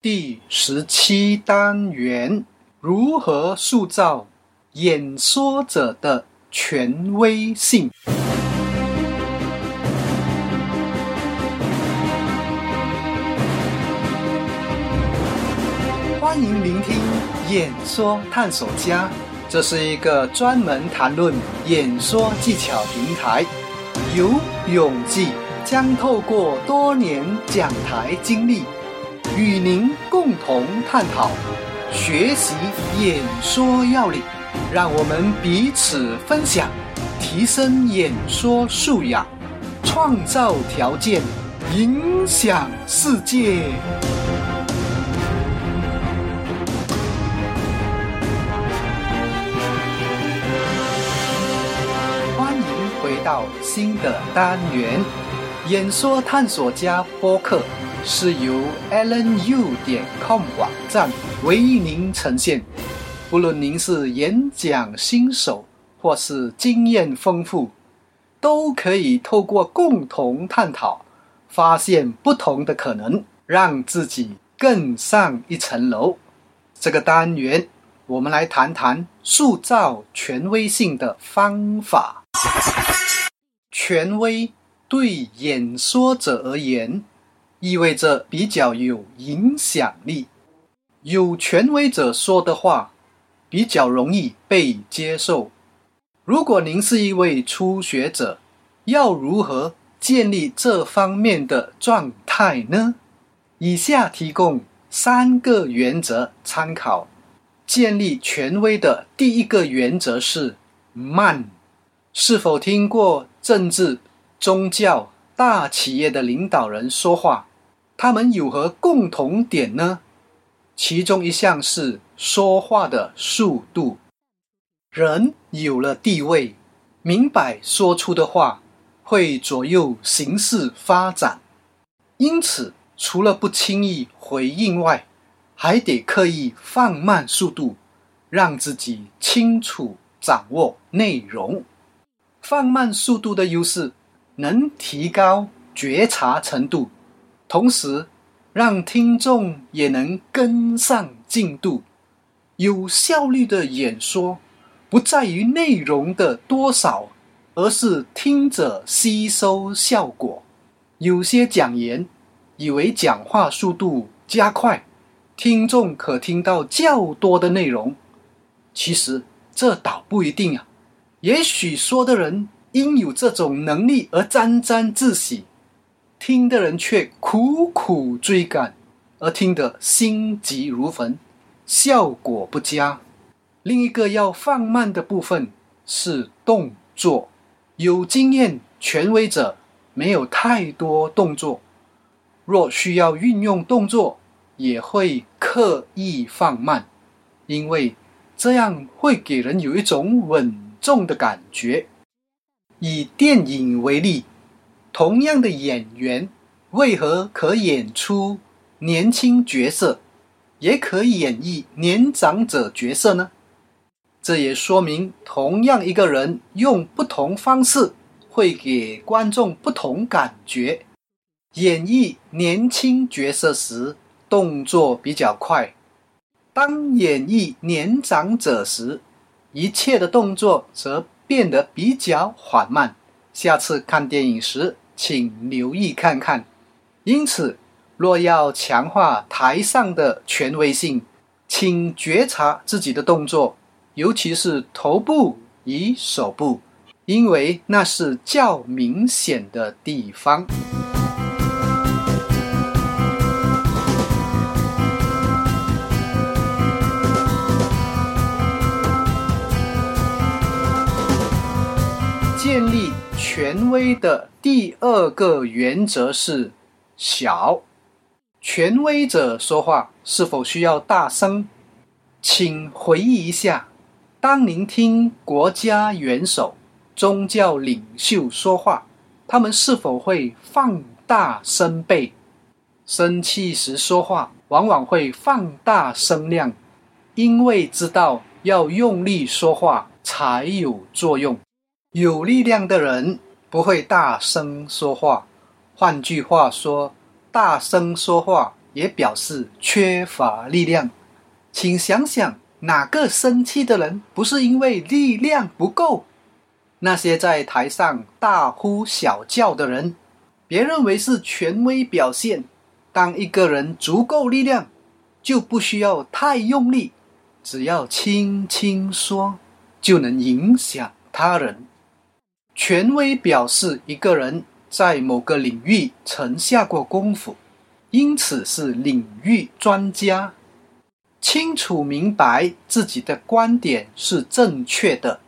第十七单元：如何塑造演说者的权威性？欢迎聆听演说探索家，这是一个专门谈论演说技巧平台。由永记将透过多年讲台经历，与您共同探讨、学习演说要领，让我们彼此分享，提升演说素养，创造条件，影响世界。欢迎回到新的单元，演说探索家播客是由 AlanU 点 com 网站为您呈现。不论您是演讲新手或是经验丰富，都可以透过共同探讨，发现不同的可能，让自己更上一层楼。这个单元，我们来谈谈塑造权威性的方法。权威对演说者而言，意味着比较有影响力。有权威者说的话，比较容易被接受。如果您是一位初学者，要如何建立这方面的状态呢？以下提供三个原则参考。建立权威的第一个原则是慢。是否听过政治、宗教、大企业的领导人说话？他们有何共同点呢？其中一项是说话的速度。人有了地位，明白说出的话会左右形势发展，因此除了不轻易回应外，还得刻意放慢速度，让自己清楚掌握内容。放慢速度的优势，能提高觉察程度，同时让听众也能跟上进度。有效率的演说，不在于内容的多少，而是听者吸收效果。有些讲员以为讲话速度加快。听众可听到较多的内容，其实这倒不一定啊。也许说的人因有这种能力而沾沾自喜，听的人却苦苦追赶，而听得心急如焚，效果不佳。另一个要放慢的部分是动作。有经验权威者没有太多动作，若需要运用动作。也会刻意放慢，因为这样会给人有一种稳重的感觉。以电影为例，同样的演员为何可演出年轻角色，也可演绎年长者角色呢？这也说明，同样一个人用不同方式，会给观众不同感觉。演绎年轻角色时，动作比较快，当演绎年长者时，一切的动作则变得比较缓慢。下次看电影时，请留意看看。因此，若要强化台上的权威性，请觉察自己的动作，尤其是头部与手部，因为那是较明显的地方。建立权威的第二个原则是小。权威者说话是否需要大声？请回忆一下，当您听国家元首、宗教领袖说话，他们是否会放大声倍？生气时说话往往会放大声量，因为知道要用力说话才有作用。有力量的人不会大声说话。换句话说，大声说话也表示缺乏力量。请想想，哪个生气的人不是因为力量不够？那些在台上大呼小叫的人，别认为是权威表现。当一个人足够力量，就不需要太用力，只要轻轻说，就能影响他人。权威表示一个人在某个领域曾下过功夫，因此是领域专家。清楚明白自己的观点是正确的，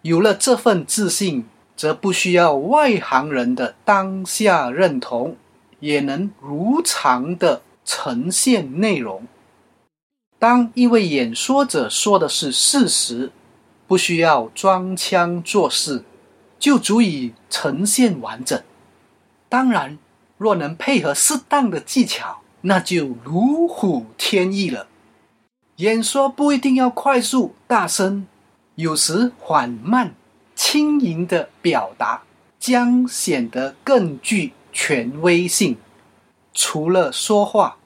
有了这份自信，则不需要外行人的当下认同，也能如常的呈现内容。当一位演说者说的是事实，不需要装腔作势，就足以呈现完整。当然，若能配合适当的技巧，那就如虎添翼了。演说不一定要快速大声，有时缓慢轻盈的表达将显得更具权威性。除了说话，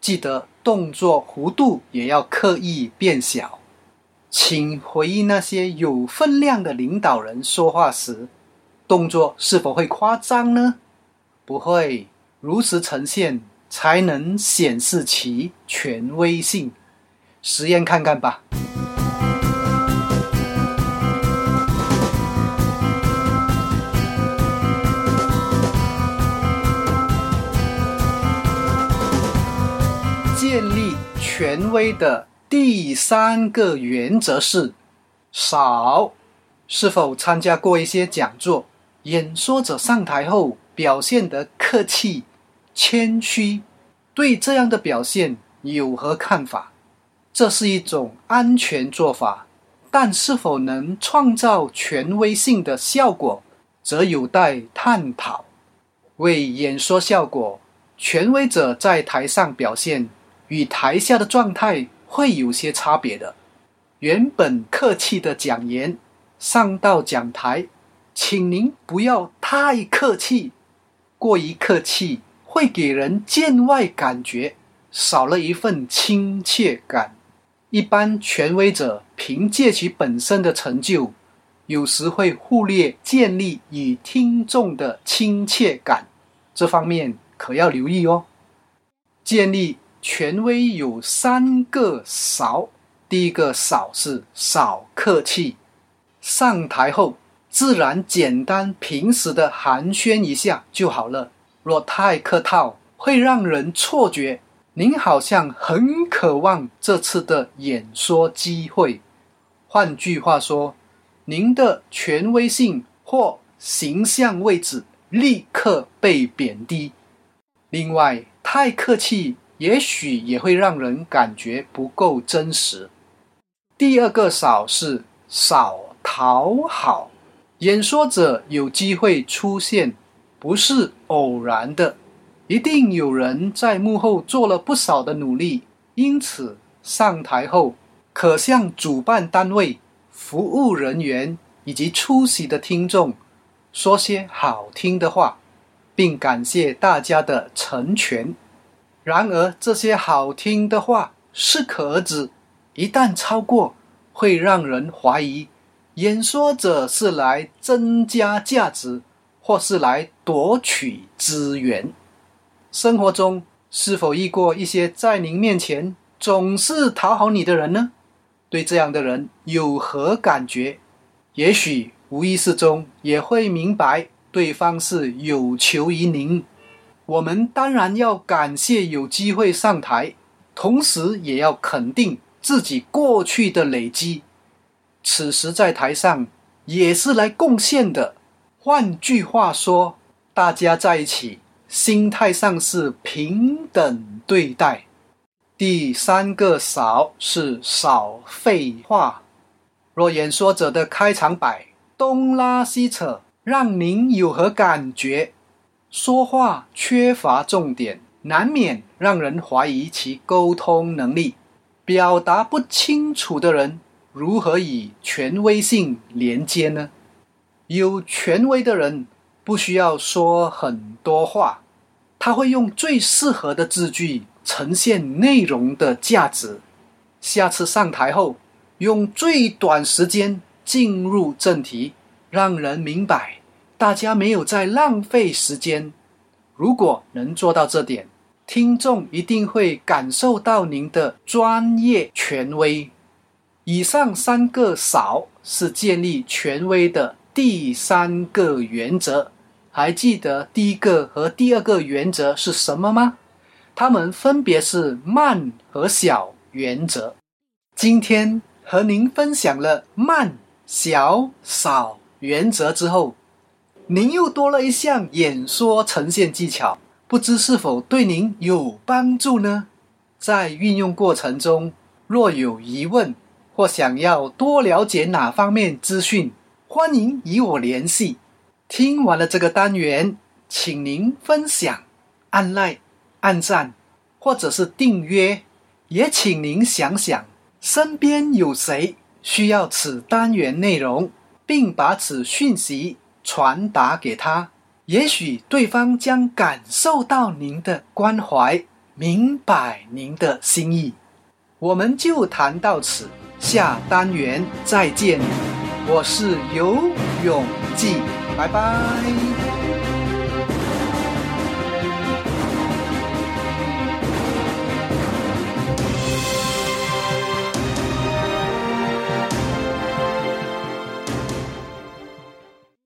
记得动作弧度也要刻意变小。请回忆那些有分量的领导人说话时，动作是否会夸张呢？不会，如实呈现才能显示其权威性。实验看看吧。建立权威的第三个原则是少。是否参加过一些讲座？演说者上台后表现得客气、谦虚，对这样的表现有何看法？这是一种安全做法，但是否能创造权威性的效果，则有待探讨。为演说效果，权威者在台上表现与台下的状态会有些差别的。原本客气的讲言，上到讲台，请您不要太客气，过于客气会给人见外感觉，少了一份亲切感。一般权威者凭借其本身的成就，有时会忽略建立与听众的亲切感，这方面可要留意哦。建立权威有三个少，第一个少是少客气，上台后自然简单平时的寒暄一下就好了。若太客套，会让人错觉。您好像很渴望这次的演说机会，换句话说，您的权威性或形象位置立刻被贬低。另外，太客气也许也会让人感觉不够真实。第二个少是少讨好，演说者有机会出现，不是偶然的。一定有人在幕后做了不少的努力，因此上台后可向主办单位、服务人员以及出席的听众说些好听的话，并感谢大家的成全。然而，这些好听的话适可而止，一旦超过，会让人怀疑演说者是来增加价值，或是来夺取资源。生活中是否遇过一些在您面前总是讨好你的人呢？对这样的人有何感觉？也许无意识中也会明白对方是有求于您。我们当然要感谢有机会上台，同时也要肯定自己过去的累积。此时在台上也是来贡献的。换句话说，大家在一起。心态上是平等对待。第三个少是少废话。若演说者的开场白东拉西扯，让您有何感觉？说话缺乏重点，难免让人怀疑其沟通能力。表达不清楚的人，如何以权威性连接呢？有权威的人不需要说很多话。他会用最适合的字句呈现内容的价值。下次上台后，用最短时间进入正题，让人明白大家没有在浪费时间。如果能做到这点，听众一定会感受到您的专业权威。以上三个少是建立权威的第三个原则。还记得第一个和第二个原则是什么吗？它们分别是慢和小原则。今天和您分享了慢、小、少原则之后，您又多了一项演说呈现技巧。不知是否对您有帮助呢？在运用过程中，若有疑问或想要多了解哪方面资讯，欢迎与我联系。听完了这个单元，请您分享、按 like、按赞，或者是订阅。也请您想想，身边有谁需要此单元内容，并把此讯息传达给他。也许对方将感受到您的关怀，明白您的心意。我们就谈到此，下单元再见。我是游永记，拜拜。